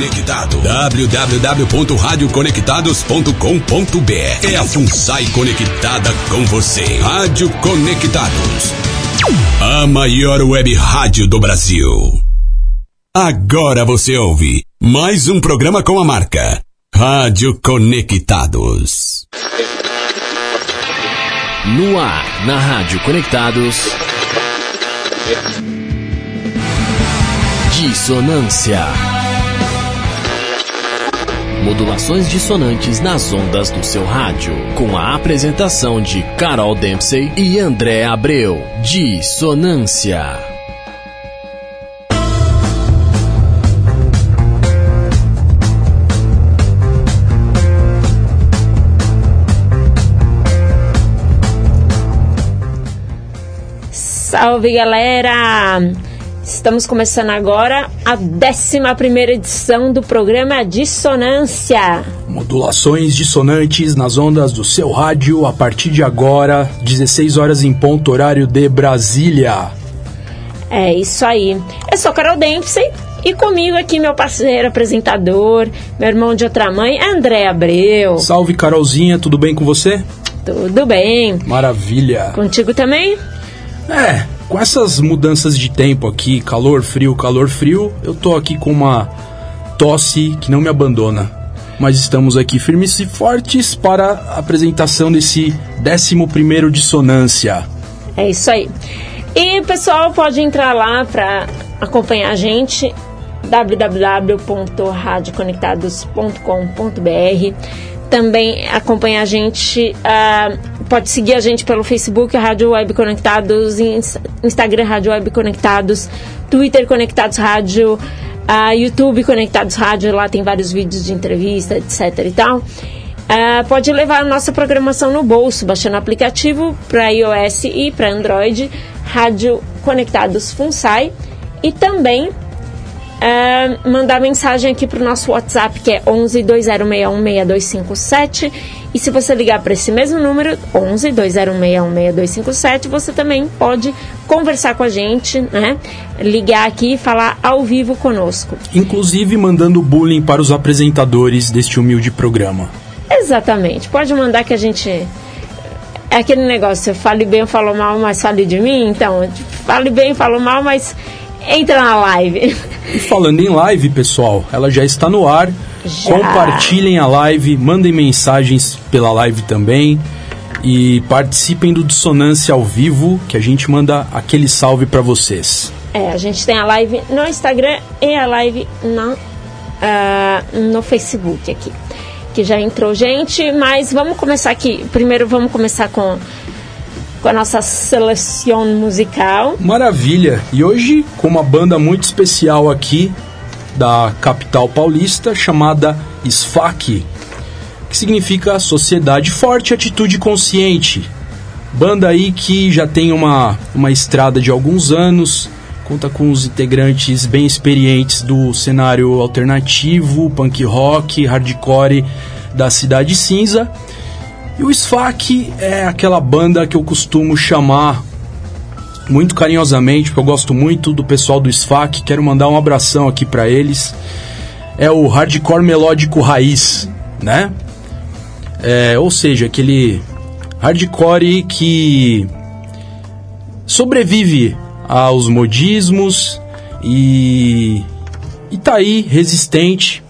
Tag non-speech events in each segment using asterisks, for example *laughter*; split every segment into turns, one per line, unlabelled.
Conectado. www.radioconectados.com.br É a FUNSAI conectada com você. Rádio Conectados. A maior web rádio do Brasil. Agora você ouve mais um programa com a marca Rádio Conectados.
No ar, na Rádio Conectados. Dissonância. Modulações dissonantes nas ondas do seu rádio. Com a apresentação de Carol Dempsey e André Abreu. Dissonância.
Salve galera! Estamos começando agora a 11 edição do programa Dissonância.
Modulações dissonantes nas ondas do seu rádio a partir de agora, 16 horas em ponto, horário de Brasília.
É isso aí. Eu sou Carol Dempsey e comigo aqui meu parceiro apresentador, meu irmão de outra mãe, André Abreu.
Salve Carolzinha, tudo bem com você?
Tudo bem.
Maravilha.
Contigo também?
É, com essas mudanças de tempo aqui, calor, frio, calor, frio, eu tô aqui com uma tosse que não me abandona. Mas estamos aqui firmes e fortes para a apresentação desse 11 Dissonância.
É isso aí. E o pessoal pode entrar lá para acompanhar a gente www.radioconectados.com.br também acompanha a gente, uh, pode seguir a gente pelo Facebook, Rádio Web Conectados, Instagram Rádio Web Conectados, Twitter Conectados Rádio, uh, YouTube Conectados Rádio, lá tem vários vídeos de entrevista, etc e tal. Uh, pode levar a nossa programação no bolso, baixando o aplicativo para iOS e para Android, Rádio Conectados FUNSAI, e também é, mandar mensagem aqui para o nosso WhatsApp, que é 11 2061 6257. E se você ligar para esse mesmo número, 11 2061 6257, você também pode conversar com a gente, né? Ligar aqui e falar ao vivo conosco.
Inclusive mandando bullying para os apresentadores deste humilde programa.
Exatamente. Pode mandar que a gente é aquele negócio, fale bem ou falo mal, mas fale de mim. Então, fale bem, falo mal, mas entra na live.
E falando em live, pessoal, ela já está no ar. Já. Compartilhem a live, mandem mensagens pela live também e participem do Dissonância ao vivo, que a gente manda aquele salve para vocês.
É, a gente tem a live no Instagram e a live no, uh, no Facebook aqui. Que já entrou gente, mas vamos começar aqui. Primeiro vamos começar com com a nossa seleção musical.
Maravilha! E hoje com uma banda muito especial aqui da capital paulista chamada SFAC, que significa Sociedade Forte Atitude Consciente. Banda aí que já tem uma, uma estrada de alguns anos, conta com os integrantes bem experientes do cenário alternativo, punk rock, hardcore da Cidade Cinza e o SFAC é aquela banda que eu costumo chamar muito carinhosamente, porque eu gosto muito do pessoal do SFAC, quero mandar um abração aqui para eles. É o hardcore melódico raiz, né? É, ou seja, aquele hardcore que sobrevive aos modismos e, e tá aí resistente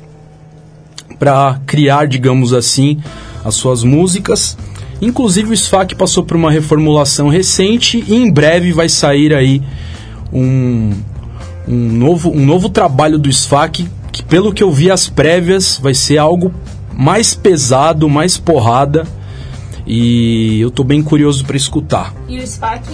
para criar, digamos assim, as suas músicas. Inclusive o SFAC passou por uma reformulação recente e em breve vai sair aí um, um, novo, um novo trabalho do SFAC que pelo que eu vi as prévias vai ser algo mais pesado, mais porrada e eu tô bem curioso para escutar.
E o SFAC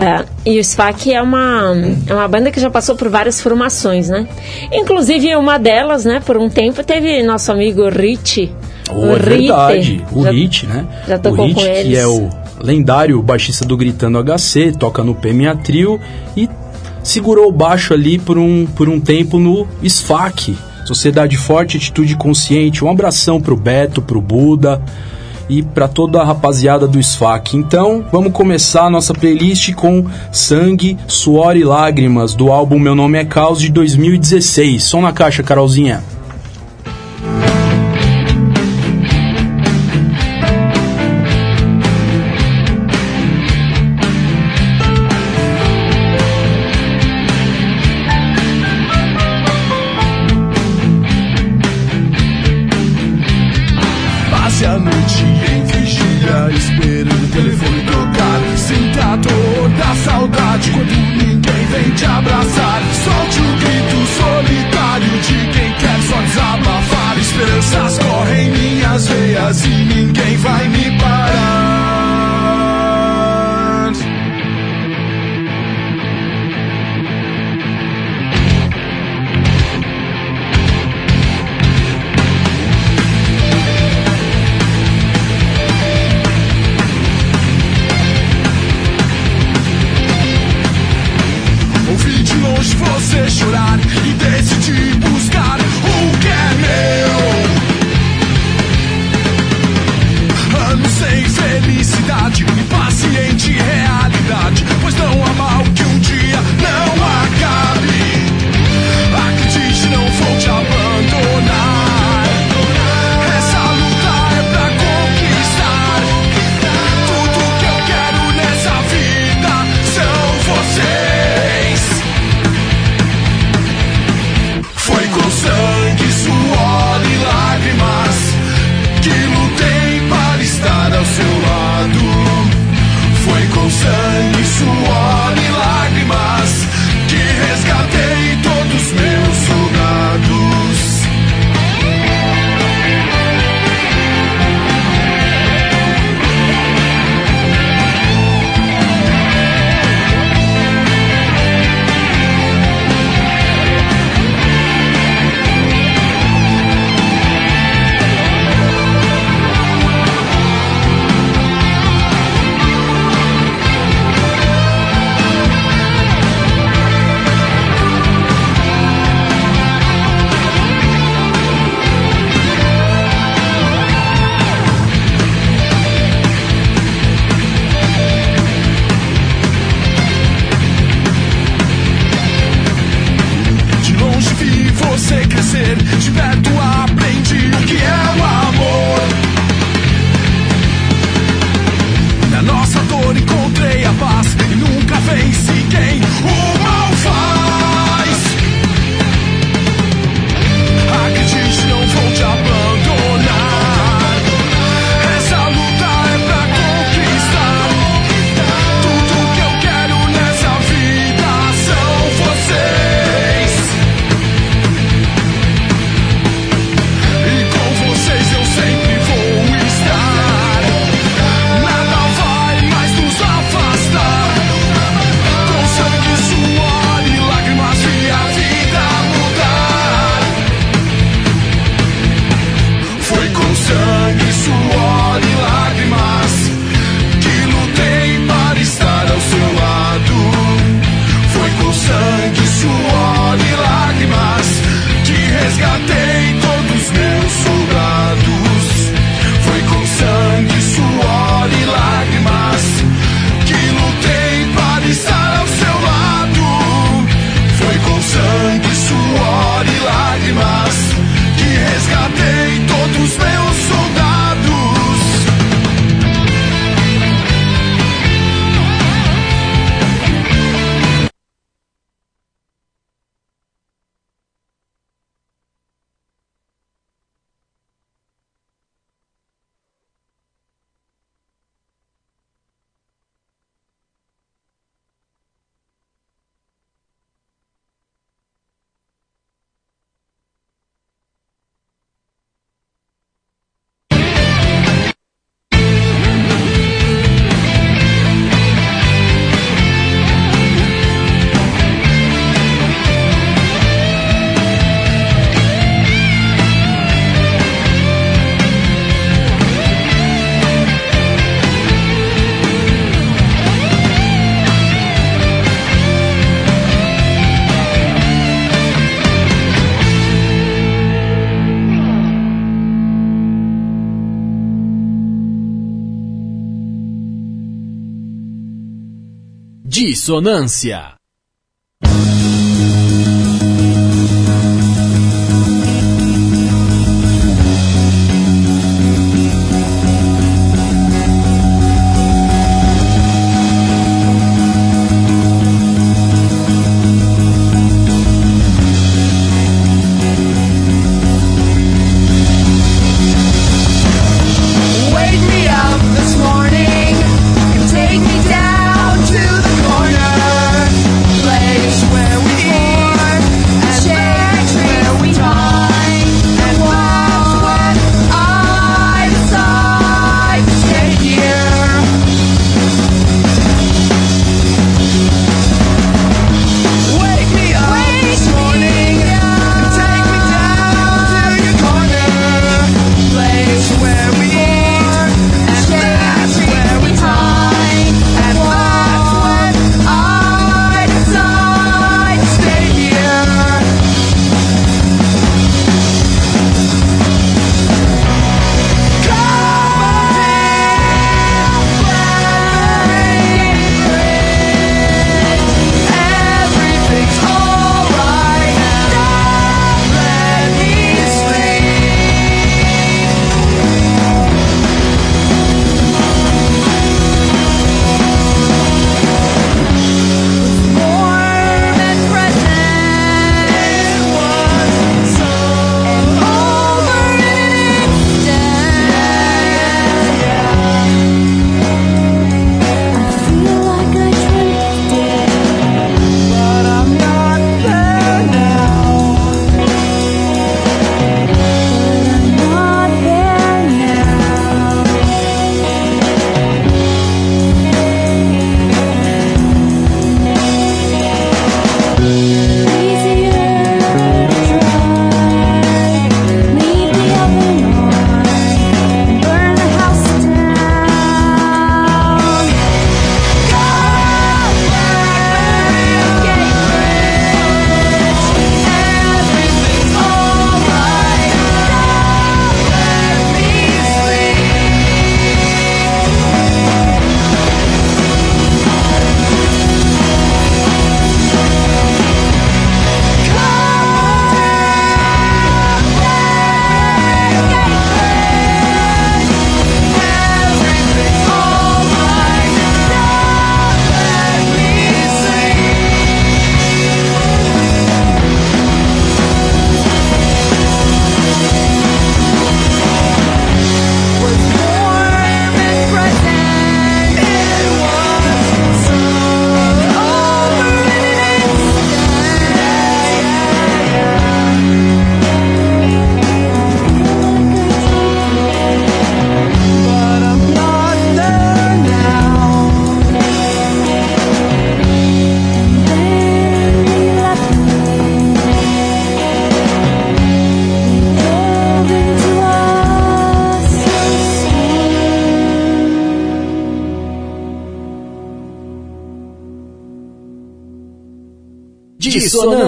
é, e o SFAC é uma, é uma banda que já passou por várias formações, né? Inclusive uma delas, né, por um tempo teve nosso amigo Rich
Oh, é verdade, o já, Hit, né? Já tocou o Hit, com eles. que é o lendário baixista do Gritando HC, toca no PMA Trio e segurou o baixo ali por um, por um tempo no SFAC, Sociedade Forte, Atitude Consciente. Um abração pro Beto, pro Buda e para toda a rapaziada do SFAC. Então, vamos começar a nossa playlist com Sangue, Suor e Lágrimas, do álbum Meu Nome é Caos de 2016. Som na caixa, Carolzinha.
Dissonância.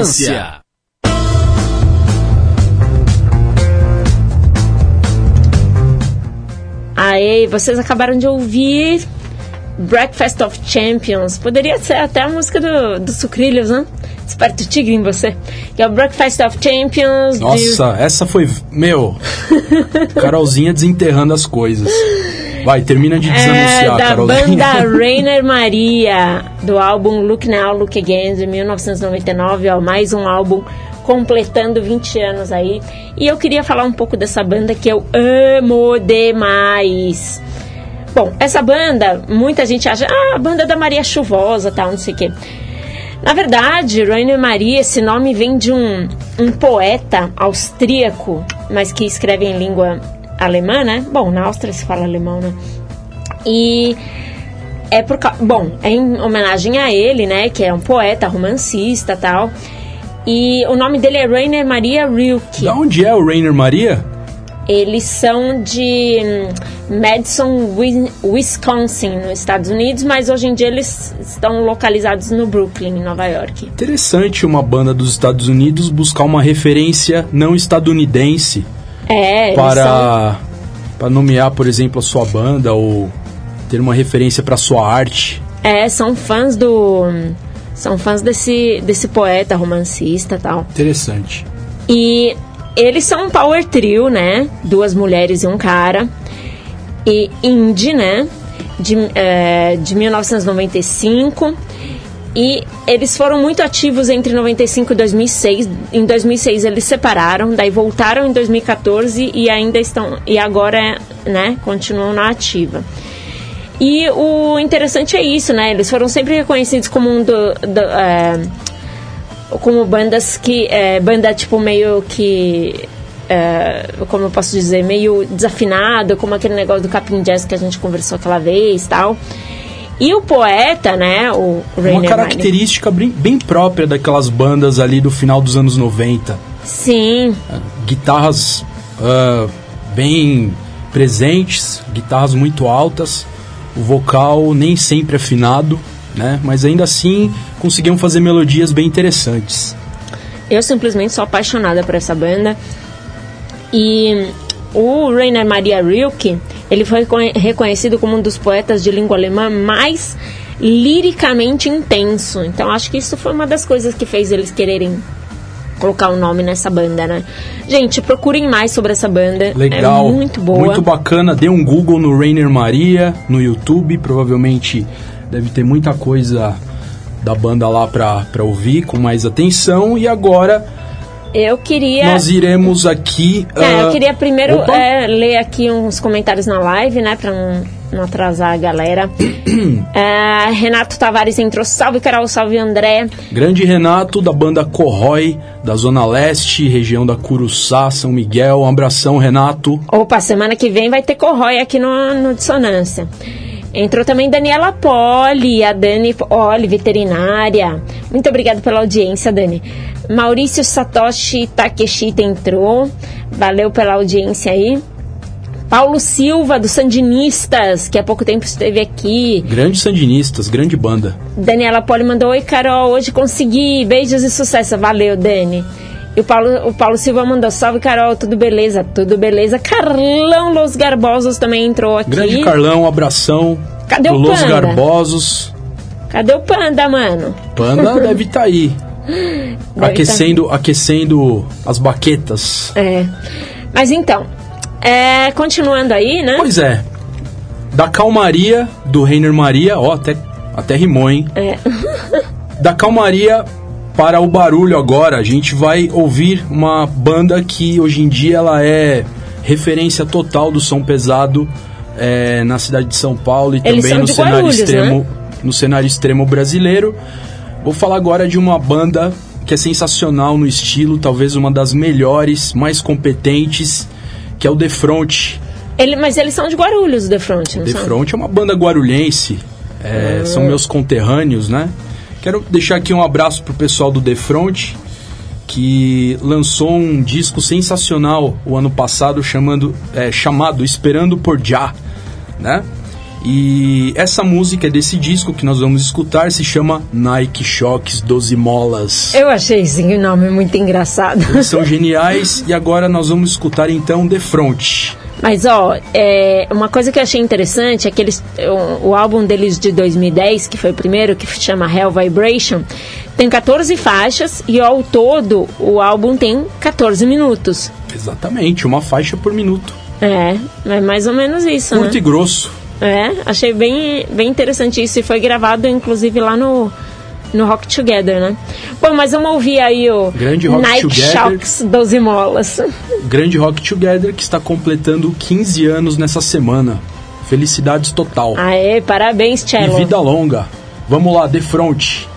Dissonância.
Aí, vocês acabaram de ouvir Breakfast of Champions. Poderia ser até a música do, do Sucrilhos, né? Esperto Tigre em você. Que é o Breakfast of Champions.
Nossa, de... essa foi. Meu. *laughs* Carolzinha desenterrando as coisas. Vai, termina de desanunciar, é,
da
Carolzinha.
banda *laughs* Rainer Maria, do álbum Look Now, Look Again, de 1999. Ó, mais um álbum completando 20 anos aí. E eu queria falar um pouco dessa banda que eu amo demais. Bom, essa banda, muita gente acha, ah, a banda da Maria Chuvosa, tal, não sei o quê. Na verdade, Rainer Maria, esse nome vem de um, um poeta austríaco, mas que escreve em língua alemã, né? Bom, na Áustria se fala alemão, né? E é por bom, é em homenagem a ele, né, que é um poeta, romancista, tal. E o nome dele é Rainer Maria Rilke.
Da onde é o Rainer Maria?
Eles são de hum, Madison, Wisconsin, nos Estados Unidos, mas hoje em dia eles estão localizados no Brooklyn, em Nova York.
Interessante uma banda dos Estados Unidos buscar uma referência não estadunidense
é,
para, são... para nomear, por exemplo, a sua banda ou ter uma referência para sua arte.
É, são fãs do são fãs desse, desse poeta, romancista tal.
Interessante.
E eles são um power trio, né? Duas mulheres e um cara. E indie, né? De, é, de 1995. E eles foram muito ativos entre 95 e 2006. Em 2006 eles separaram, daí voltaram em 2014 e ainda estão e agora, né, continuam na ativa. E o interessante é isso, né? Eles foram sempre reconhecidos como um do, do é, como bandas que é, banda tipo meio que é, como eu posso dizer meio desafinado, como aquele negócio do Capim Jazz que a gente conversou aquela vez, tal. E o poeta, né, o
Rainer Uma característica bem, bem própria daquelas bandas ali do final dos anos 90.
Sim.
Guitarras uh, bem presentes, guitarras muito altas o vocal nem sempre afinado, né? Mas ainda assim conseguiam fazer melodias bem interessantes.
Eu simplesmente sou apaixonada por essa banda. E o Rainer Maria Rilke, ele foi reconhecido como um dos poetas de língua alemã mais liricamente intenso. Então acho que isso foi uma das coisas que fez eles quererem colocar o um nome nessa banda, né? Gente, procurem mais sobre essa banda.
Legal.
É muito boa.
Muito bacana. Dê um Google no Rainer Maria, no YouTube. Provavelmente deve ter muita coisa da banda lá pra, pra ouvir com mais atenção. E agora.
Eu queria.
Nós iremos aqui.
É, uh... eu ah, queria primeiro é, ler aqui uns comentários na live, né? Pra não não atrasar a galera. é, *clears throat* Renato Tavares entrou. Salve, Carol. Salve, André.
Grande Renato, da banda Corrói, da Zona Leste, região da Curuçá, São Miguel. Um abração, Renato.
Opa, semana que vem vai ter Corrói aqui no, no Dissonância. Entrou também Daniela Poli, a Dani Poli, veterinária. Muito obrigada pela audiência, Dani. Maurício Satoshi Takeshita entrou. Valeu pela audiência aí. Paulo Silva, dos Sandinistas, que há pouco tempo esteve aqui.
Grandes Sandinistas, grande banda.
Daniela Poli mandou: Oi, Carol, hoje consegui. Beijos e sucesso. Valeu, Dani. E o Paulo, o Paulo Silva mandou: Salve, Carol, tudo beleza? Tudo beleza. Carlão Los Garbosos também entrou aqui.
Grande Carlão, abração.
Cadê o
Los
Panda?
Garbosos.
Cadê o Panda, mano?
Panda *laughs* deve estar tá aí. Deve aquecendo, tá... aquecendo as baquetas.
É. Mas então, é, continuando aí, né?
Pois é. Da calmaria do Reiner Maria, ó, até, até rimou, hein?
É. *laughs*
da calmaria para o barulho agora, a gente vai ouvir uma banda que hoje em dia ela é referência total do som pesado é, na cidade de São Paulo e
Eles
também no cenário extremo,
né?
no cenário extremo brasileiro. Vou falar agora de uma banda que é sensacional no estilo, talvez uma das melhores, mais competentes que é o The Front.
Ele, mas eles são de Guarulhos, o The Front, não
The são? Front é uma banda guarulhense, é, ah. são meus conterrâneos, né? Quero deixar aqui um abraço pro pessoal do The Front, que lançou um disco sensacional o ano passado chamando, é, chamado Esperando por Já, né? E essa música é desse disco que nós vamos escutar se chama Nike Shocks 12 Molas.
Eu achei esse nome muito engraçado.
Eles são *laughs* geniais e agora nós vamos escutar então The Front.
Mas, ó, é, uma coisa que eu achei interessante é que eles, o, o, álbum deles de 2010, que foi o primeiro, que chama Hell Vibration, tem 14 faixas e ao todo o álbum tem 14 minutos.
Exatamente, uma faixa por minuto.
É, é mais ou menos isso,
Curto
né?
e grosso.
É, achei bem, bem interessante isso e foi gravado inclusive lá no no Rock Together, né? Bom, mas vamos ouvir aí o
Grande Rock
Nike
Together.
Shocks 12 molas.
Grande Rock Together que está completando 15 anos nessa semana. Felicidades total.
Aê, parabéns,
e
Cello.
vida longa. Vamos lá, The Front.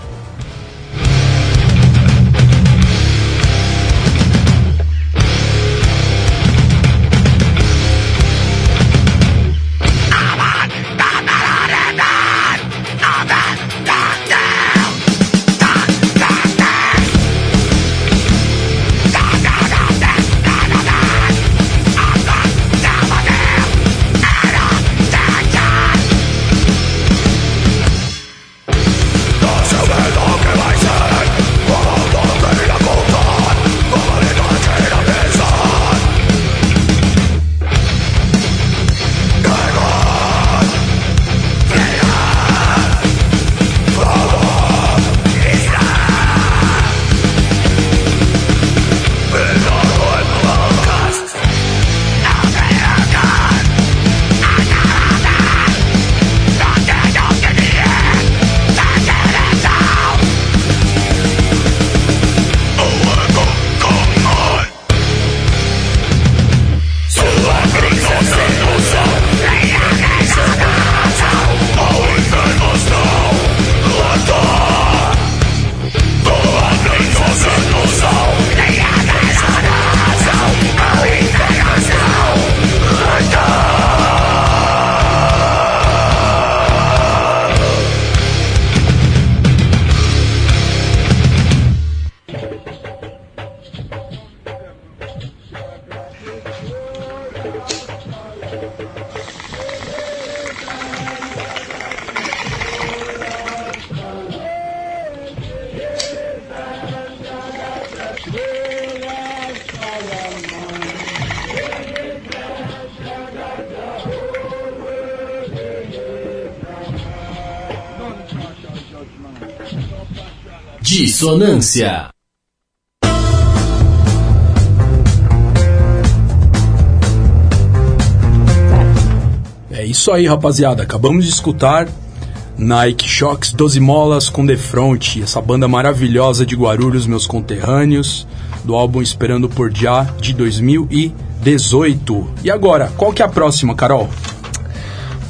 Dissonância.
É isso aí, rapaziada. Acabamos de escutar Nike Shocks 12 Molas com The Front, essa banda maravilhosa de Guarulhos, meus conterrâneos, do álbum Esperando por Já de 2018. E agora, qual que é a próxima, Carol?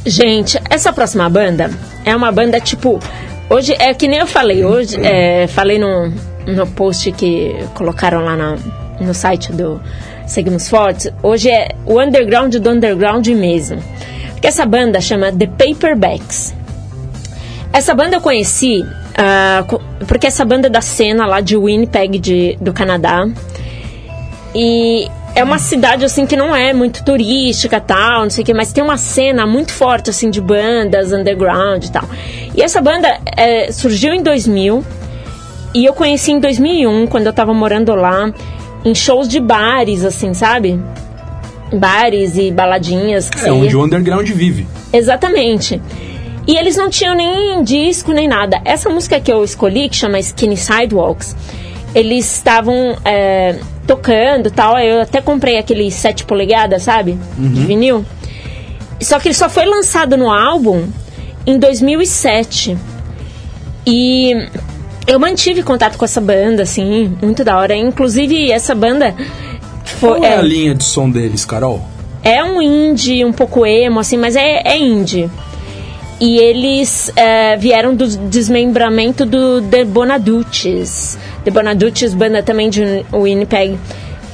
Gente, essa próxima banda é uma banda tipo. Hoje, é que nem eu falei, hoje, é, falei no, no post que colocaram lá na, no site do Seguimos Fortes. Hoje é o underground do underground mesmo. Porque essa banda chama The Paperbacks. Essa banda eu conheci co- porque essa banda é da cena lá de Winnipeg, de, do Canadá. E é uma cidade assim que não é muito turística tal, não sei o que, mas tem uma cena muito forte assim de bandas underground e tal. E essa banda é, surgiu em 2000 e eu conheci em 2001 quando eu tava morando lá em shows de bares assim, sabe? Bares e baladinhas que
É
você ia.
onde o underground vive.
Exatamente. E eles não tinham nem disco nem nada. Essa música que eu escolhi, que chama Skinny Sidewalks, eles estavam é, tocando e tal. Eu até comprei aquele 7 polegadas, sabe? De vinil. Só que ele só foi lançado no álbum em 2007. E eu mantive contato com essa banda, assim, muito da hora. Inclusive, essa banda foi.
Qual é a linha de som deles, Carol?
É um indie, um pouco emo, assim, mas é, é indie. E eles é, vieram do desmembramento do The Bonaduces. The Bonaduces, banda também de Winnipeg.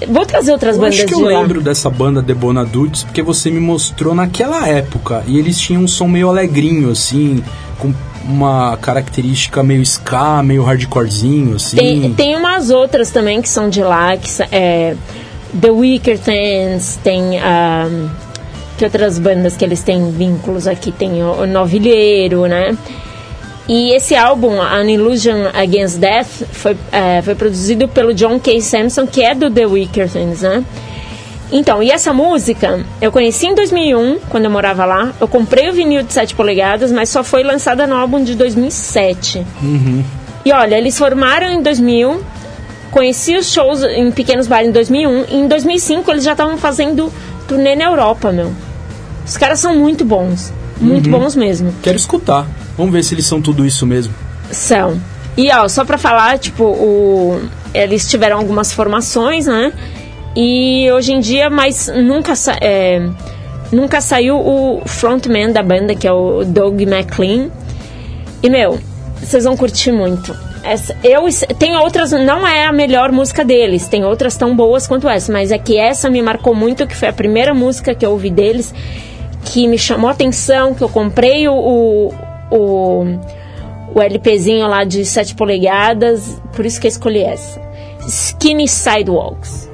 Vou trazer outras
Eu
bandas
acho que
de
eu
lá.
lembro dessa banda The Bonadutes porque você me mostrou naquela época. E eles tinham um som meio alegrinho, assim, com uma característica meio ska, meio hardcorezinho, assim.
Tem, tem umas outras também que são de lá, que é The Wicker Things, tem um, que outras bandas que eles têm vínculos aqui. Tem o, o Novilheiro, né? E esse álbum, An Illusion Against Death, foi, é, foi produzido pelo John K. Samson, que é do The Wickertons, né? Então, e essa música eu conheci em 2001, quando eu morava lá. Eu comprei o vinil de 7 polegadas, mas só foi lançada no álbum de 2007.
Uhum.
E olha, eles formaram em 2000, conheci os shows em pequenos bares em 2001, e em 2005 eles já estavam fazendo turnê na Europa, meu. Os caras são muito bons, muito
Uhum.
bons mesmo.
Quero escutar. Vamos ver se eles são tudo isso mesmo.
São. E ó, só pra falar, tipo, o, eles tiveram algumas formações, né? E hoje em dia, mas nunca, sa- é, nunca saiu o frontman da banda, que é o Doug McLean. E, meu, vocês vão curtir muito. Essa, eu, tem outras, não é a melhor música deles, tem outras tão boas quanto essa, mas é que essa me marcou muito, que foi a primeira música que eu ouvi deles, que me chamou a atenção, que eu comprei o, o, o, LPzinho lá de 7 polegadas, por isso que eu escolhi essa. Skinny Sidewalks.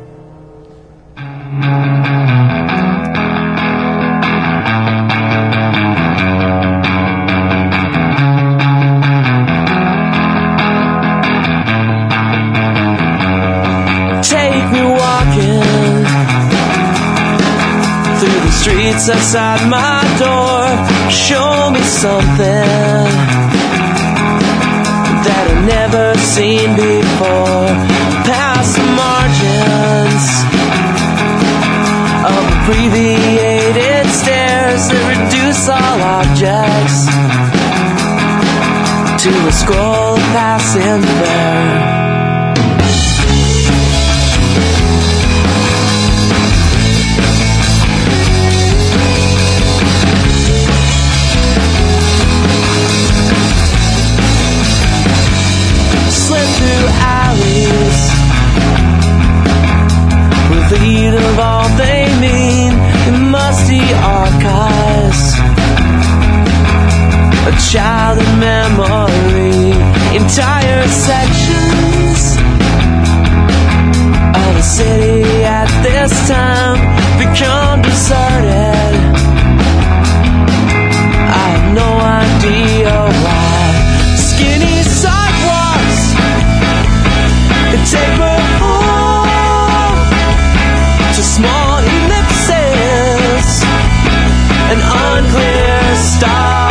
The outside my door. Show me something that I've never seen before. Past the margins of abbreviated stairs that reduce all objects to a scroll passing there. Alleys revealed of all they mean in musty archives. A child in memory entire sections of the city at this time become deserted. I have no idea an unclear star.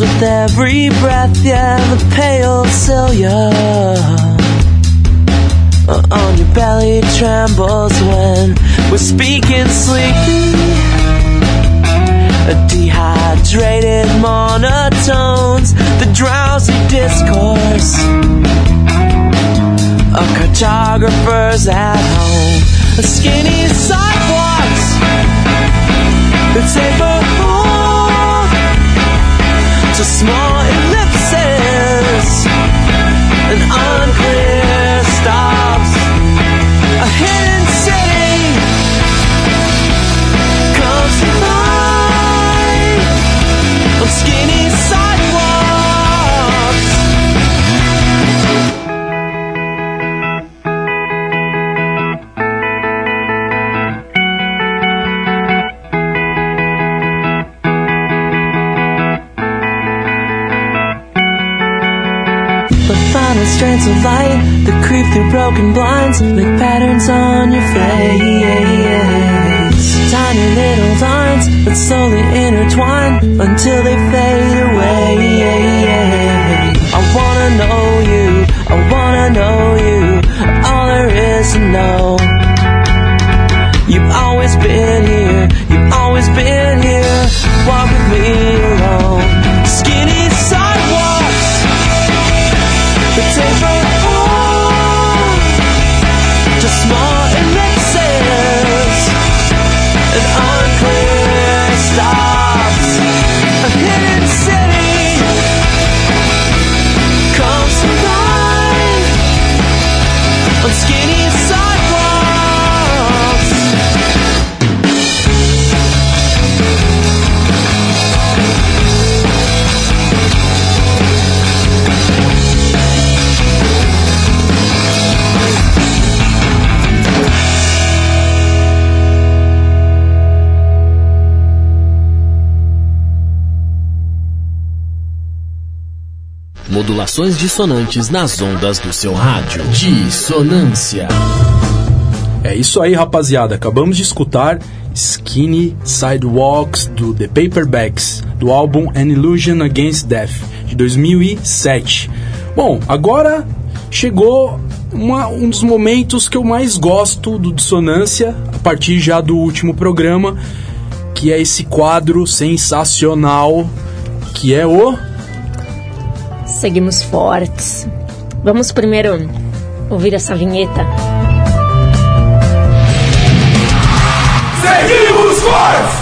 With every breath. Yeah, the pale cilia on your belly trembles when we're speaking sleepy. A dehydrated monotones, the drowsy discourse of cartographers at home. A skinny sidewalks small The strands of light that creep through broken blinds make patterns on your face. Tiny little lines that slowly intertwine until they fade away. I wanna know you, I wanna know you, all there is to know.
Modulações dissonantes nas ondas do seu rádio. Dissonância.
É isso aí, rapaziada. Acabamos de escutar Skinny Sidewalks do The Paperbacks, do álbum An Illusion Against Death, de 2007. Bom, agora chegou uma- um dos momentos que eu mais gosto do Dissonância, a partir já do último programa, que é esse quadro sensacional, que é o...
Seguimos fortes. Vamos primeiro ouvir essa vinheta.
Seguimos fortes!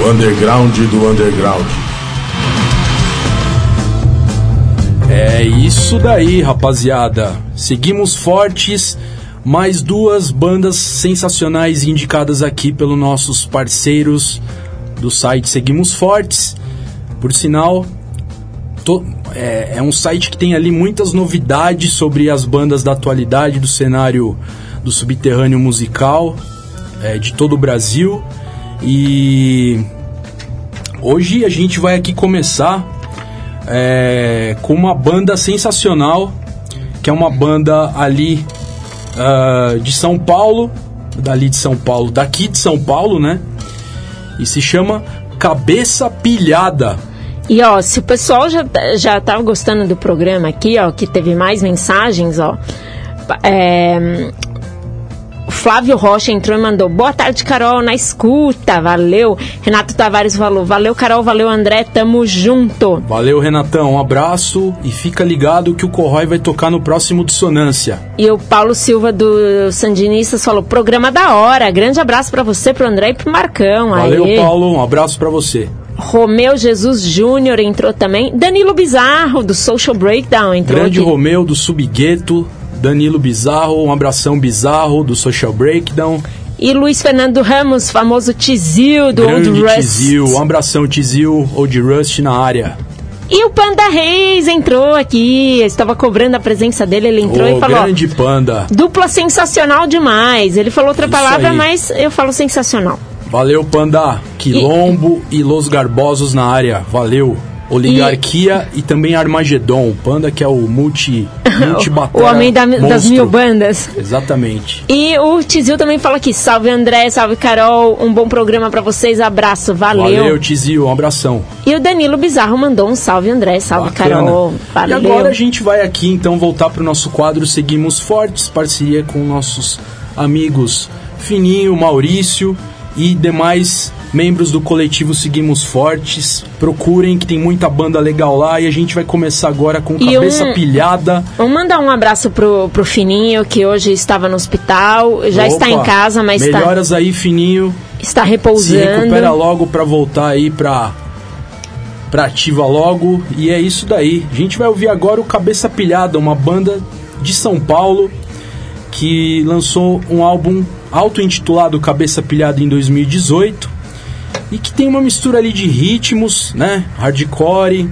O underground do underground.
É isso daí, rapaziada. Seguimos fortes. Mais duas bandas sensacionais indicadas aqui pelos nossos parceiros do site Seguimos Fortes. Por sinal, to- é, é um site que tem ali muitas novidades sobre as bandas da atualidade do cenário do subterrâneo musical é, de todo o Brasil. E hoje a gente vai aqui começar é, com uma banda sensacional, que é uma banda ali ah, de São Paulo, dali de São Paulo, daqui de São Paulo, né? E se chama Cabeça Pilhada.
E ó, se o pessoal já, já tava gostando do programa aqui, ó, que teve mais mensagens, ó. É, Flávio Rocha entrou e mandou Boa tarde, Carol, na escuta, valeu. Renato Tavares falou, valeu, Carol, valeu, André, tamo junto.
Valeu, Renatão, um abraço e fica ligado que o Corrói vai tocar no próximo Dissonância.
E o Paulo Silva do Sandinistas falou, programa da hora, grande abraço pra você, pro André e pro Marcão.
Valeu,
Aê.
Paulo, um abraço pra você.
Romeu Jesus Júnior entrou também. Danilo Bizarro, do Social Breakdown, entrou
Grande
aqui.
Romeu do Subgueto, Danilo Bizarro, um abração bizarro do Social Breakdown.
E Luiz Fernando Ramos, famoso Tizil do
Grande
Old Rust.
Tizil, um abração Tizil, Old Rust na área.
E o Panda Reis entrou aqui. Eu estava cobrando a presença dele, ele entrou
Ô,
e falou:
grande panda.
dupla sensacional demais. Ele falou outra
Isso
palavra,
aí.
mas eu falo sensacional.
Valeu, Panda. Quilombo e, Los Garbosos na área. Valeu. Oligarquia e, também Armagedon. Panda que é o multi, multi *laughs*
o homem da- das mil bandas.
Exatamente.
E o Tizil também fala aqui: salve André, salve Carol, um bom programa pra vocês, abraço, valeu.
Valeu, Tizil. Um abração.
E o Danilo Bizarro mandou um salve André, salve
Bacana.
Carol, valeu.
E agora a gente vai aqui então voltar para o nosso quadro Seguimos Fortes, parceria com nossos amigos Fininho, Maurício e demais membros do coletivo Seguimos Fortes. Procurem que tem muita banda legal lá e a gente vai começar agora com
E
Cabeça
um-
Pilhada.
Vamos mandar um abraço pro, pro Fininho, que hoje estava no hospital, já está
Opa,
em casa, mas está,
Melhoras aí, Fininho.
está
Se
repousando.
recupera logo para voltar aí pra, pra ativa logo. E é isso daí. A gente vai ouvir agora o Cabeça Pilhada, uma banda de São Paulo que lançou um álbum auto-intitulado Cabeça Pilhada em 2018 e que tem uma mistura ali de ritmos, né? Hardcore,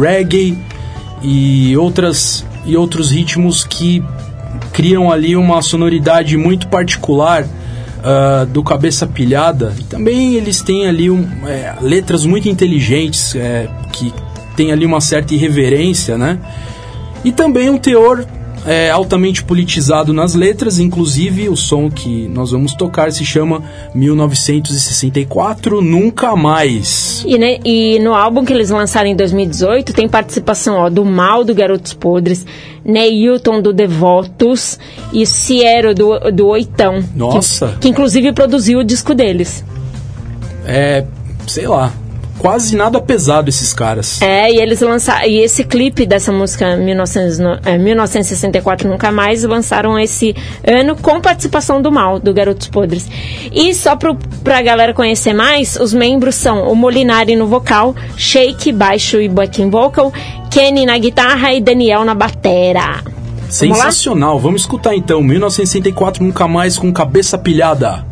reggae e outras e outros ritmos que criam ali uma sonoridade muito particular ah, do Cabeça Pilhada. E também eles têm ali um, é, letras muito inteligentes é, que tem ali uma certa irreverência, né? E também um teor é, altamente politizado nas letras, inclusive o som que nós vamos tocar se chama 1964 Nunca Mais.
E, né, e no álbum que eles lançaram em 2018 tem participação ó, do Mal do Garotos Podres, Neilton do Devotos e Ciero do, do Oitão.
Nossa.
Que, que inclusive produziu o disco deles.
É, sei lá, quase nada pesado esses caras.
É, e eles lançaram. E esse clipe dessa música 1900, no- é, 1964 Nunca Mais lançaram esse ano com participação do Mal, do Garotos Podres. E só pro, pra galera conhecer mais, os membros são o Molinari no vocal, Shake, baixo e backing vocal, Kenny na guitarra e Daniel na batera. Vamos?
Sensacional. Vamos escutar então 1964 Nunca Mais com Cabeça Pilhada.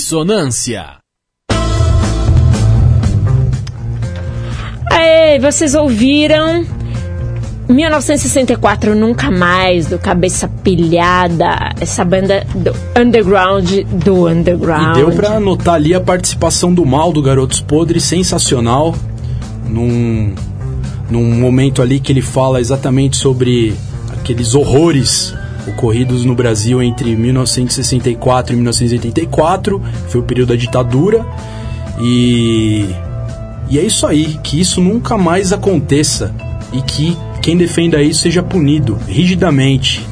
Dissonância.
Aê, vocês ouviram 1964 Nunca Mais, do Cabeça Pilhada, essa banda do underground do underground.
E deu pra notar ali a participação do mal do Garotos Podres, sensacional. Num, num momento ali que ele fala exatamente sobre aqueles horrores ocorridos no Brasil entre 1964 e 1984, foi o período da ditadura. E, e é isso aí, que isso nunca mais aconteça e que quem defenda isso seja punido rigidamente.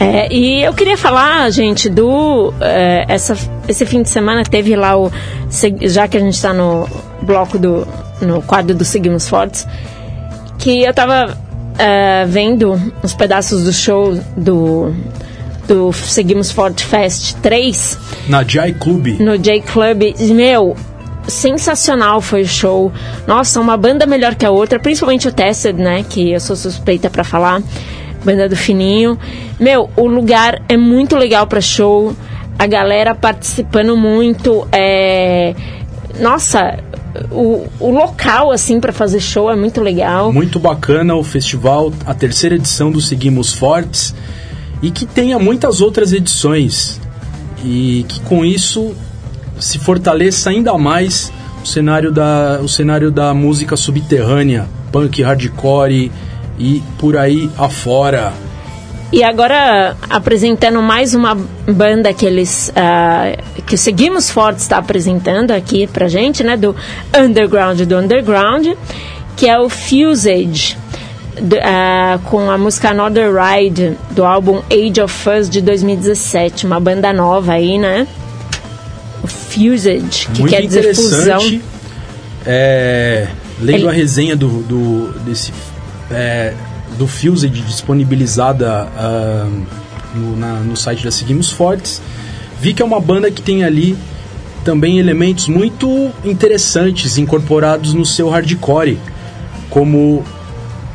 É, e eu queria falar, gente, do. é, essa, esse fim de semana teve lá o. Já que a gente está no bloco do. no quadro do Seguimos Fortes, que eu tava é, vendo os pedaços do show do. do Seguimos Forte Fest 3
Na Jai Club,
no J Club. Meu, sensacional foi o show. Nossa, uma banda melhor que a outra, principalmente o Tested, né? Que eu sou suspeita pra falar. Banda do Fininho. Meu, o lugar é muito legal pra show. A galera participando muito. É... Nossa, o, o local, assim, pra fazer show é muito legal.
muito bacana o festival, a terceira edição do Seguimos Fortes, e que tenha muitas outras edições. E que com isso se fortaleça ainda mais o cenário da, o cenário da música subterrânea, punk, hardcore e por aí afora.
E agora apresentando mais uma banda que eles ah, que o Seguimos Forte está apresentando aqui pra gente, né, do underground do underground, que é o Fusage. do- ah, com a música Another Ride do álbum Age of Fuzz de 2017, uma banda nova aí, né? O Fusage, que
Muito
quer dizer fusão.
É, lendo
Ele-
a resenha do, do, desse, é, do Fused disponibilizada ah, no, na- no site da Seguimos Fortes, vi que é uma banda que tem ali também elementos muito interessantes incorporados no seu hardcore, como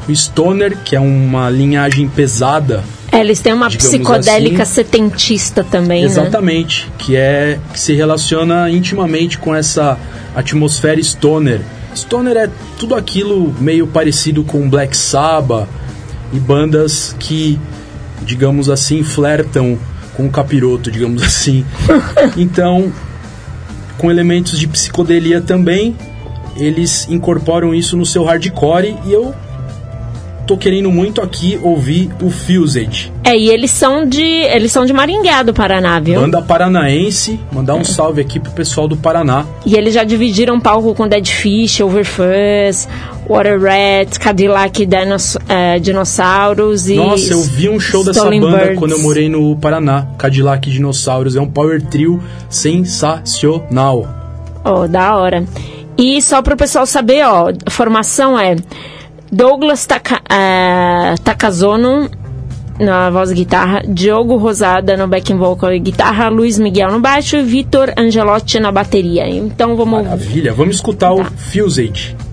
o Stoner, que é uma linhagem pesada
É, eles têm uma psicodélica
assim.
setentista também, né?
Exatamente, que é que se relaciona intimamente com essa atmosfera stoner. Stoner é tudo aquilo meio parecido com Black Sabbath e bandas que, digamos assim, flertam com o capiroto, digamos *laughs* assim. Então, com elementos de psicodelia também, eles incorporam isso no seu hardcore e eu tô querendo muito aqui ouvir o Fused.
É, e eles são de eles são de Maringá do Paraná, viu?
Banda paranaense, mandar um salve aqui pro pessoal do Paraná.
E eles já dividiram palco com Dead Fish, Overfuzz, Water Rats, Cadillac Dinos, eh, Dinossauros e
Nossa, eu vi um show dessa
Stolen
banda
Birds.
quando eu morei no Paraná, Cadillac Dinossauros. É um power trio sensacional.
Ó, da hora. E só pro pessoal saber, ó, a formação é Douglas Taka, eh, Takazono na voz e guitarra, Diogo Rosada no backing vocal e guitarra, Luiz Miguel no baixo e Vitor Angelotti na bateria. Então vamos.
Maravilha, vamos escutar o
Tá.
Fused.
Thank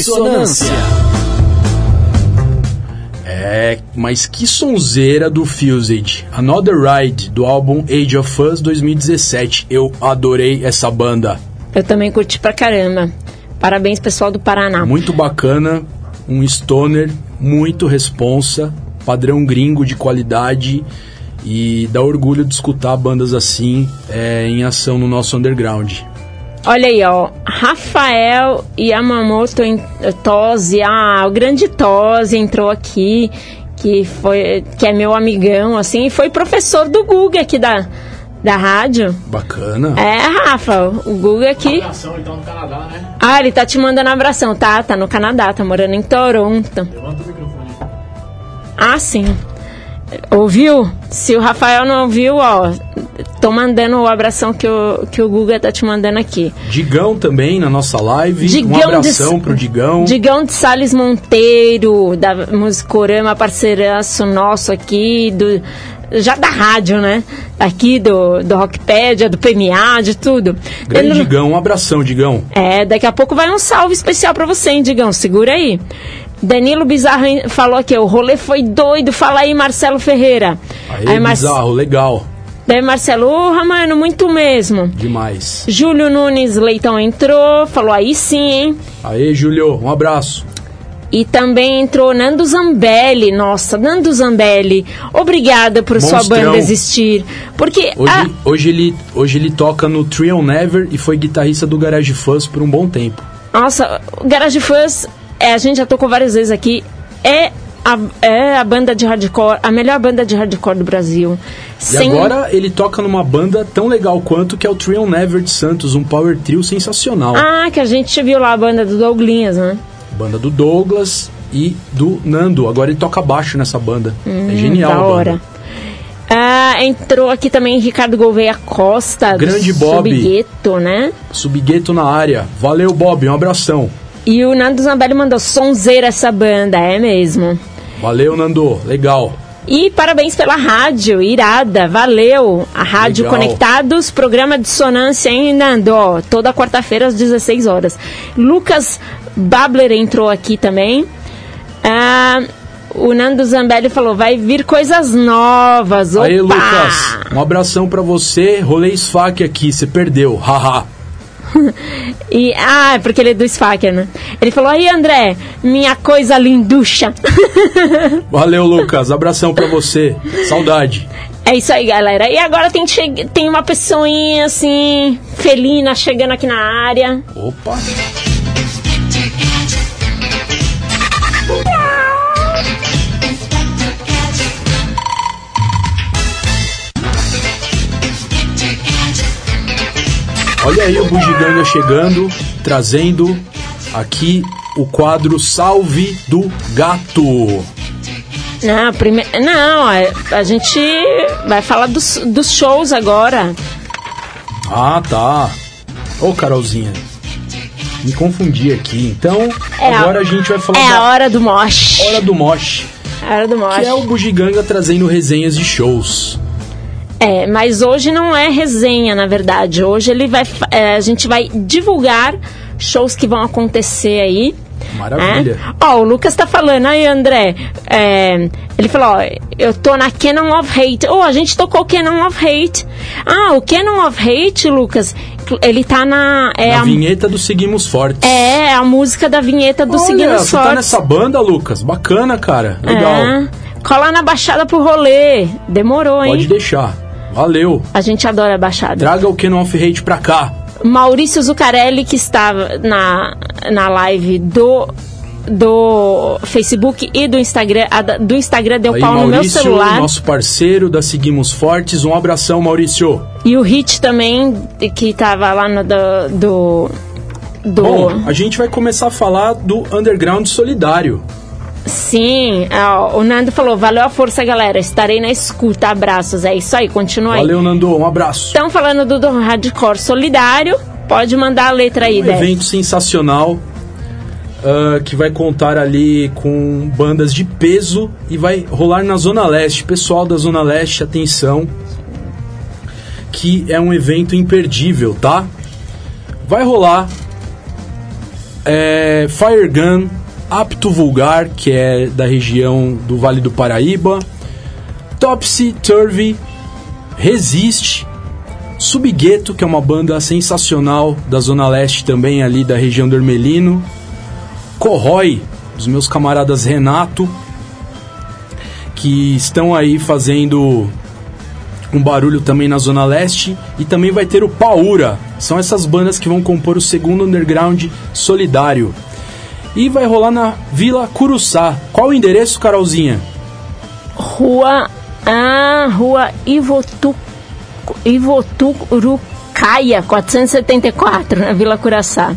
Dissonância.
É, mas que sonzeira do Fused. Another Ride, do álbum Age of Us 2017. Eu adorei essa banda.
Eu também curti pra caramba. Parabéns, pessoal do Paraná.
Muito bacana, um stoner, muito responsa, padrão gringo de qualidade e dá orgulho de escutar bandas assim é, em ação no nosso underground.
Olha aí, ó. Rafael Yamamoto Tosi, ah, o grande Tosi entrou aqui, que foi que é meu amigão, assim, e foi professor do Guga aqui da, da rádio.
Bacana.
É, Rafa, o Guga aqui.
Abração então no Canadá, né?
Ah, ele tá te mandando abração, tá? Tá no Canadá, tá morando em Toronto.
Levanta o microfone.
Ah, sim. Ouviu? Se o Rafael não ouviu, ó, tô mandando o abração que o, que o Guga tá te mandando aqui.
Digão também na nossa live. um
Digão
abração
de-
pro Digão.
Digão de Salles Monteiro, da Musicorama, parceiraço nosso aqui, do, já da rádio, né? Aqui do, do Rockpedia, do PMA, de tudo.
Grande
Ele-
Digão, um abração, Digão.
É, daqui a pouco vai um salve especial pra você, hein, Digão? Segura aí. Danilo Bizarro falou aqui, o rolê foi doido. Fala aí, Marcelo Ferreira.
Aê,
Mar-
bizarro, legal.
Daí, Marcelo, ô, mano, muito mesmo.
Demais.
Júlio Nunes Leitão entrou, falou aí sim, hein?
Aê, Julio, um abraço.
E também entrou Nando Zambelli. Nossa, Nando Zambelli, obrigada por sua
Monstrão.
banda existir. Porque
Hoje,
a-
hoje, ele, hoje ele toca no Trial Never e foi guitarrista do Garage Fuzz por um bom tempo.
Nossa, o Garage Fuzz, é, a gente já tocou várias vezes aqui, é a, é a banda de hardcore, a melhor banda de hardcore do Brasil.
E agora ele toca numa banda tão legal quanto que é o Trial Never de Santos, um power trio sensacional.
Ah, que a gente viu lá a banda do Douglinhas, né?
Banda do Douglas e do Nando. Agora ele toca baixo nessa banda. é genial
Hum, da
a
hora.
banda.
Ah, entrou aqui também Ricardo Gouveia Costa,
Grande Bob.
Subgueto, né?
Subgueto na área. Valeu, Bob, um abração.
E o Nando Zambelli mandou sonzeira essa banda, é mesmo.
Valeu, Nando. Legal.
E parabéns pela rádio, irada, valeu. A Rádio
Legal.
Conectados, programa Dissonância, hein, Nando? Ó, toda quarta-feira às 16 horas. Lucas Babler entrou aqui também. Ah, o Nando Zambelli falou, vai vir coisas novas. Opa!
Aí, Lucas, um abração pra você. Rolei SFAC aqui, você perdeu. Haha. *laughs*
E, ah, é porque ele é do Sfaker, né? Ele falou, aí André, minha coisa linducha. *laughs*
Valeu, Lucas. Abração pra você. Saudade.
É isso aí, galera. E agora tem, tem uma pessoinha assim, felina, chegando aqui na área.
Opa. Olha aí o Bugiganga chegando, trazendo aqui o quadro Salve do Gato.
Não, prime... não a gente vai falar dos, dos shows agora.
Ah, tá. Ô, Carolzinha. Me confundi aqui. Então,
É a-
agora a gente vai falar
É a
da
hora do mosh.
Hora do Mosh,
A hora do mosh.
que é o Bugiganga trazendo resenhas de shows.
É, mas hoje não é resenha, na verdade. Hoje ele vai, é, a gente vai divulgar shows que vão acontecer aí.
Maravilha.
É? Ó, o Lucas tá falando, aí André, é, ele falou, ó, eu tô na Canon of Hate. Oh, a gente tocou Canon of Hate. Ah, o Canon of Hate, Lucas, ele tá na... É,
Na
a,
vinheta do Seguimos Fortes.
é a música da vinheta do
Olha,
Seguindo
você tá
Fortes.
nessa banda, Lucas? Bacana, cara. Legal.
É, cola na Baixada pro rolê. Demorou, hein?
Pode deixar. Valeu.
A gente adora a Baixada.
Traga o Canon of Hate pra cá.
Maurício Zucarelli, que estava na, na live do, do Facebook e do Instagram. A do Instagram deu
Aí,
pau no meu
Maurício,
celular.
nosso parceiro da Seguimos Fortes. Um abração, Maurício.
E o Hit também, que estava lá no do. do, do-
Bom, a gente vai começar a falar do Underground Solidário.
Sim, ó, o Nando falou: valeu a força, galera. Estarei na escuta. Abraços. É isso aí, continua aí.
Valeu, Nando. Um abraço.
Estão falando do, do Hardcore Solidário. Pode mandar a letra aí,
um evento sensacional ah, que vai contar ali com bandas de peso e vai rolar na Zona Leste. Pessoal da Zona Leste, atenção, que é um evento imperdível, tá? Vai rolar é, Fire Gun, Apto Vulgar, que é da região do Vale do Paraíba, Topsy Turvy, Resiste, Subgueto, que é uma banda sensacional da Zona Leste também, ali da região do Ermelino, Corrói, dos meus camaradas Renato, que estão aí fazendo um barulho também na Zona Leste, e também vai ter o Paura, são essas bandas que vão compor o segundo underground solidário. E vai rolar na Vila Curuçá. Qual o endereço, Carolzinha?
Rua. Ah, Rua Ivotu, Ivoturucaia, 474, na Vila Curaçá.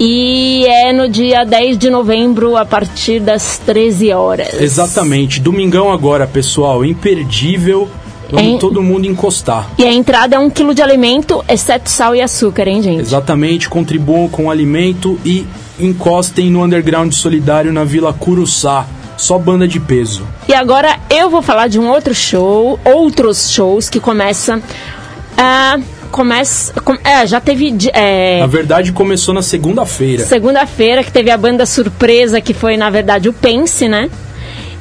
E é no dia 10 de novembro, a partir das 13 horas.
Exatamente, domingão agora, pessoal, imperdível. Vamos todo mundo encostar.
E a entrada é um quilo de alimento, exceto sal e açúcar, hein, gente?
Exatamente, contribuam com o alimento e encostem no Underground Solidário na Vila Curuçá. Só banda de peso.
E agora eu vou falar de um outro show, outros shows que começa. ah, começa. com- é, já teve. é,
Na verdade, começou na segunda-feira.
Segunda-feira, que teve a banda surpresa, que foi, na verdade, o Pense, né?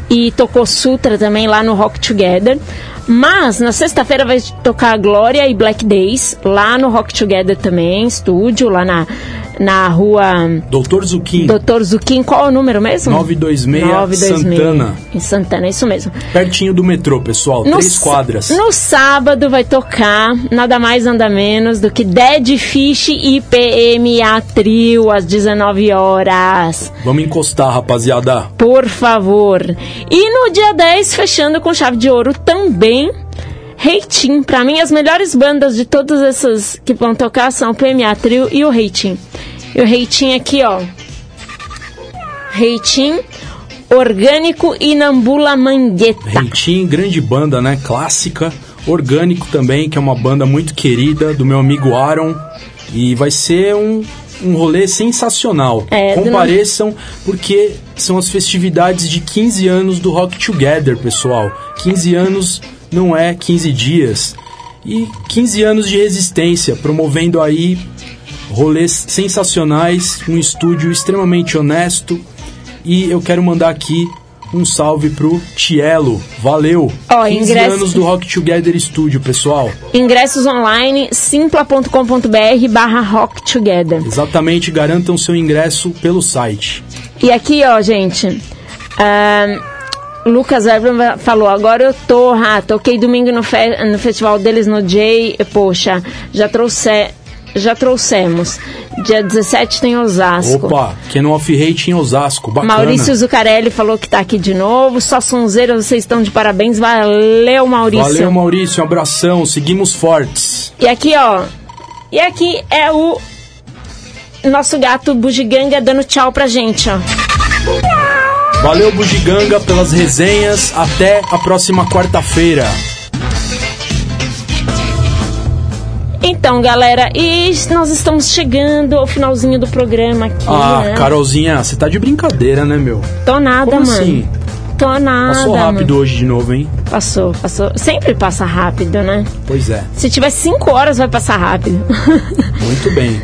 E tocou Sutra também lá no Rock Together. Mas na sexta-feira vai tocar Glória e Black Days, lá no Rock Together também, estúdio, lá na, na rua
Doutor Zuquim,
Doutor Zuquim. Qual é o número mesmo?
926 Santana.
Em Santana, isso mesmo.
pertinho do metrô, pessoal.
No
Três quadras.
No sábado vai tocar nada mais nada menos do que Dead Fish e PMA Trio às 19 horas.
Vamos encostar, rapaziada.
Por favor. E no dia 10, fechando com chave de ouro também. Reitim, pra mim as melhores bandas de todas essas que vão tocar são o PMA Trio e o Reitim. E o Reitim aqui, ó. Reitim, Orgânico e Nambula Mangueta.
Reitinho, grande banda, né? Clássica. Orgânico também, que é uma banda muito querida do meu amigo Aaron. E vai ser um, um rolê sensacional.
É,
Compareçam, porque são as festividades de 15 anos do Rock Together, pessoal. 15 anos não é 15 dias. E 15 anos de resistência, promovendo aí rolês sensacionais, um estúdio extremamente honesto. E eu quero mandar aqui um salve pro Tielo. Valeu!
Ó,
15
ingresso-
anos do Rock Together Studio, pessoal.
Ingressos online, simpla.com.br barra Rock Together.
Exatamente, garantam seu ingresso pelo site.
E aqui, ó, gente. ahn, Lucas Weber falou, agora eu tô, ah, toquei domingo no, fe- no festival deles no J, e, poxa, já trouxe, já trouxemos. Dia 17 tem Osasco.
Opa, Canon Off Rate em Osasco, bacana.
Maurício Zucarelli falou que tá aqui de novo. Só sonzeira, vocês estão de parabéns. Valeu, Maurício.
Valeu, Maurício, um abração, seguimos fortes.
E aqui, ó. E aqui é o nosso gato Bugiganga dando tchau pra gente, ó.
Valeu, Bugiganga, pelas resenhas. Até a próxima quarta-feira.
Então, galera, e nós estamos chegando ao finalzinho do programa aqui,
Ah,
né?
Carolzinha, você tá de brincadeira, né, meu?
Tô nada,
Como
mano.
assim?
Tô nada.
Passou rápido
mano.
hoje de novo, hein?
Passou, passou. Sempre passa rápido, né?
Pois é,
Se tiver cinco horas, vai passar rápido. *laughs*
muito bem.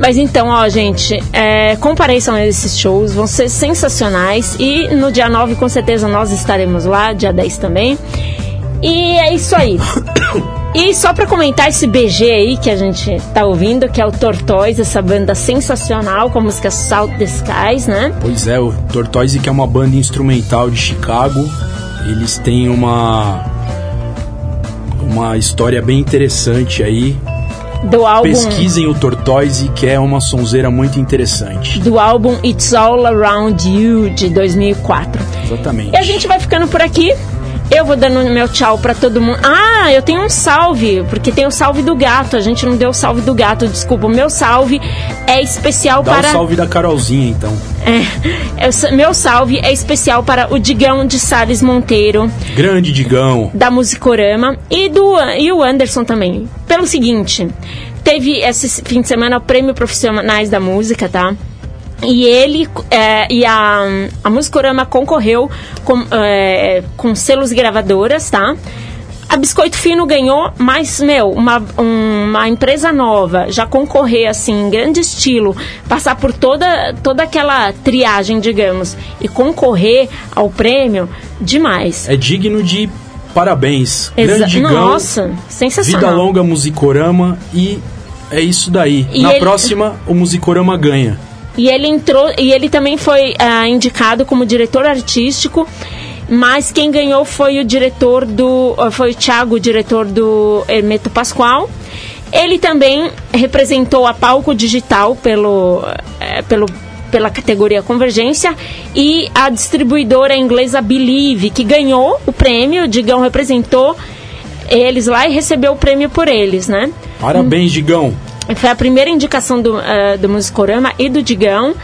Mas então, ó, gente, é, compareçam a esses shows, vão ser sensacionais. E no dia 9, com certeza, nós estaremos lá, dia 10 também. E é isso aí. E só pra comentar esse BG aí que a gente tá ouvindo, que é o Tortoise, essa banda sensacional com a música Salt the Skies, né?
Pois é, o Tortoise, que é uma banda instrumental de Chicago, eles têm uma uma história bem interessante aí.
Do álbum,
Pesquisem o Tortoise, que é uma sonzeira muito interessante.
do álbum It's All Around You, de 2004.
Exatamente.
E a gente vai ficando por aqui. Eu vou dando meu tchau pra todo mundo. Ah, eu tenho um salve, porque tem o salve do gato. A gente não deu o salve do gato, desculpa. O meu salve é especial
Dá
para.
o salve da Carolzinha, então.
É, é meu salve é especial para o Digão de Salles Monteiro,
Grande Digão.
da Musicorama, e, do, e o Anderson também. Pelo seguinte, teve esse fim de semana o Prêmio Profissionais da Música, tá? E ele é, e a, a Musicorama concorreu com, é, com selos e gravadoras, tá? A Biscoito Fino ganhou, mas, meu, uma, um- uma empresa nova, já concorrer, assim, em grande estilo, passar por toda, toda aquela triagem, digamos, e concorrer ao prêmio, demais.
É digno de parabéns.
Exa-
Grande
Nossa, sensacional.
Vida longa Musicorama e é isso daí.
E
Na
ele-
próxima, o Musicorama ganha.
E ele entrou e ele também foi ah, indicado como diretor artístico, mas quem ganhou foi o diretor do ah, foi o Thiago, o diretor do Hermeto Pascoal. Ele também representou a Palco Digital pelo, eh, pelo pela categoria Convergência e a distribuidora inglesa Believe, que ganhou o prêmio, o Digão representou eles lá e recebeu o prêmio por eles, né?
Parabéns, Digão.
Foi a primeira indicação do, eh, do Musicorama e do Digão.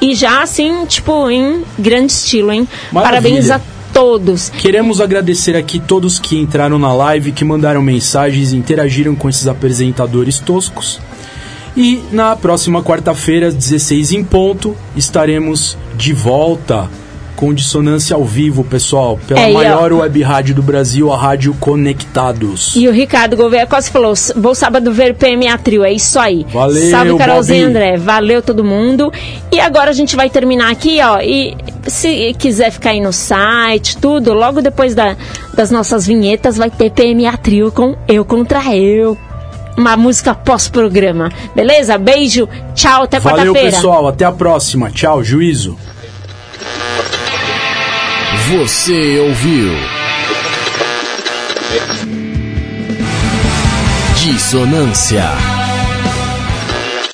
E já assim, tipo, em grande estilo, hein?
Maravilha.
Parabéns a todos.
Queremos agradecer aqui todos que entraram na live, que mandaram mensagens interagiram com esses apresentadores toscos. E na próxima quarta-feira, às 16 em ponto, estaremos de volta com dissonância ao vivo, pessoal, pela
É,
maior web rádio do Brasil, a Rádio Conectados.
E o Ricardo Gouveia Costa falou: "S- vou sábado ver PMA Trio. É isso aí.
Valeu,
Salve, Carolzinha. André. Valeu todo mundo. E agora a gente vai terminar aqui, ó. E se quiser ficar aí no site, tudo, logo depois da- das nossas vinhetas vai ter PMA Trio com Eu Contra Eu. Uma música pós-programa. Beleza? Beijo. Tchau. Até
Valeu,
quarta-feira.
pessoal. Até a próxima. Tchau, juízo.
Você ouviu? Dissonância.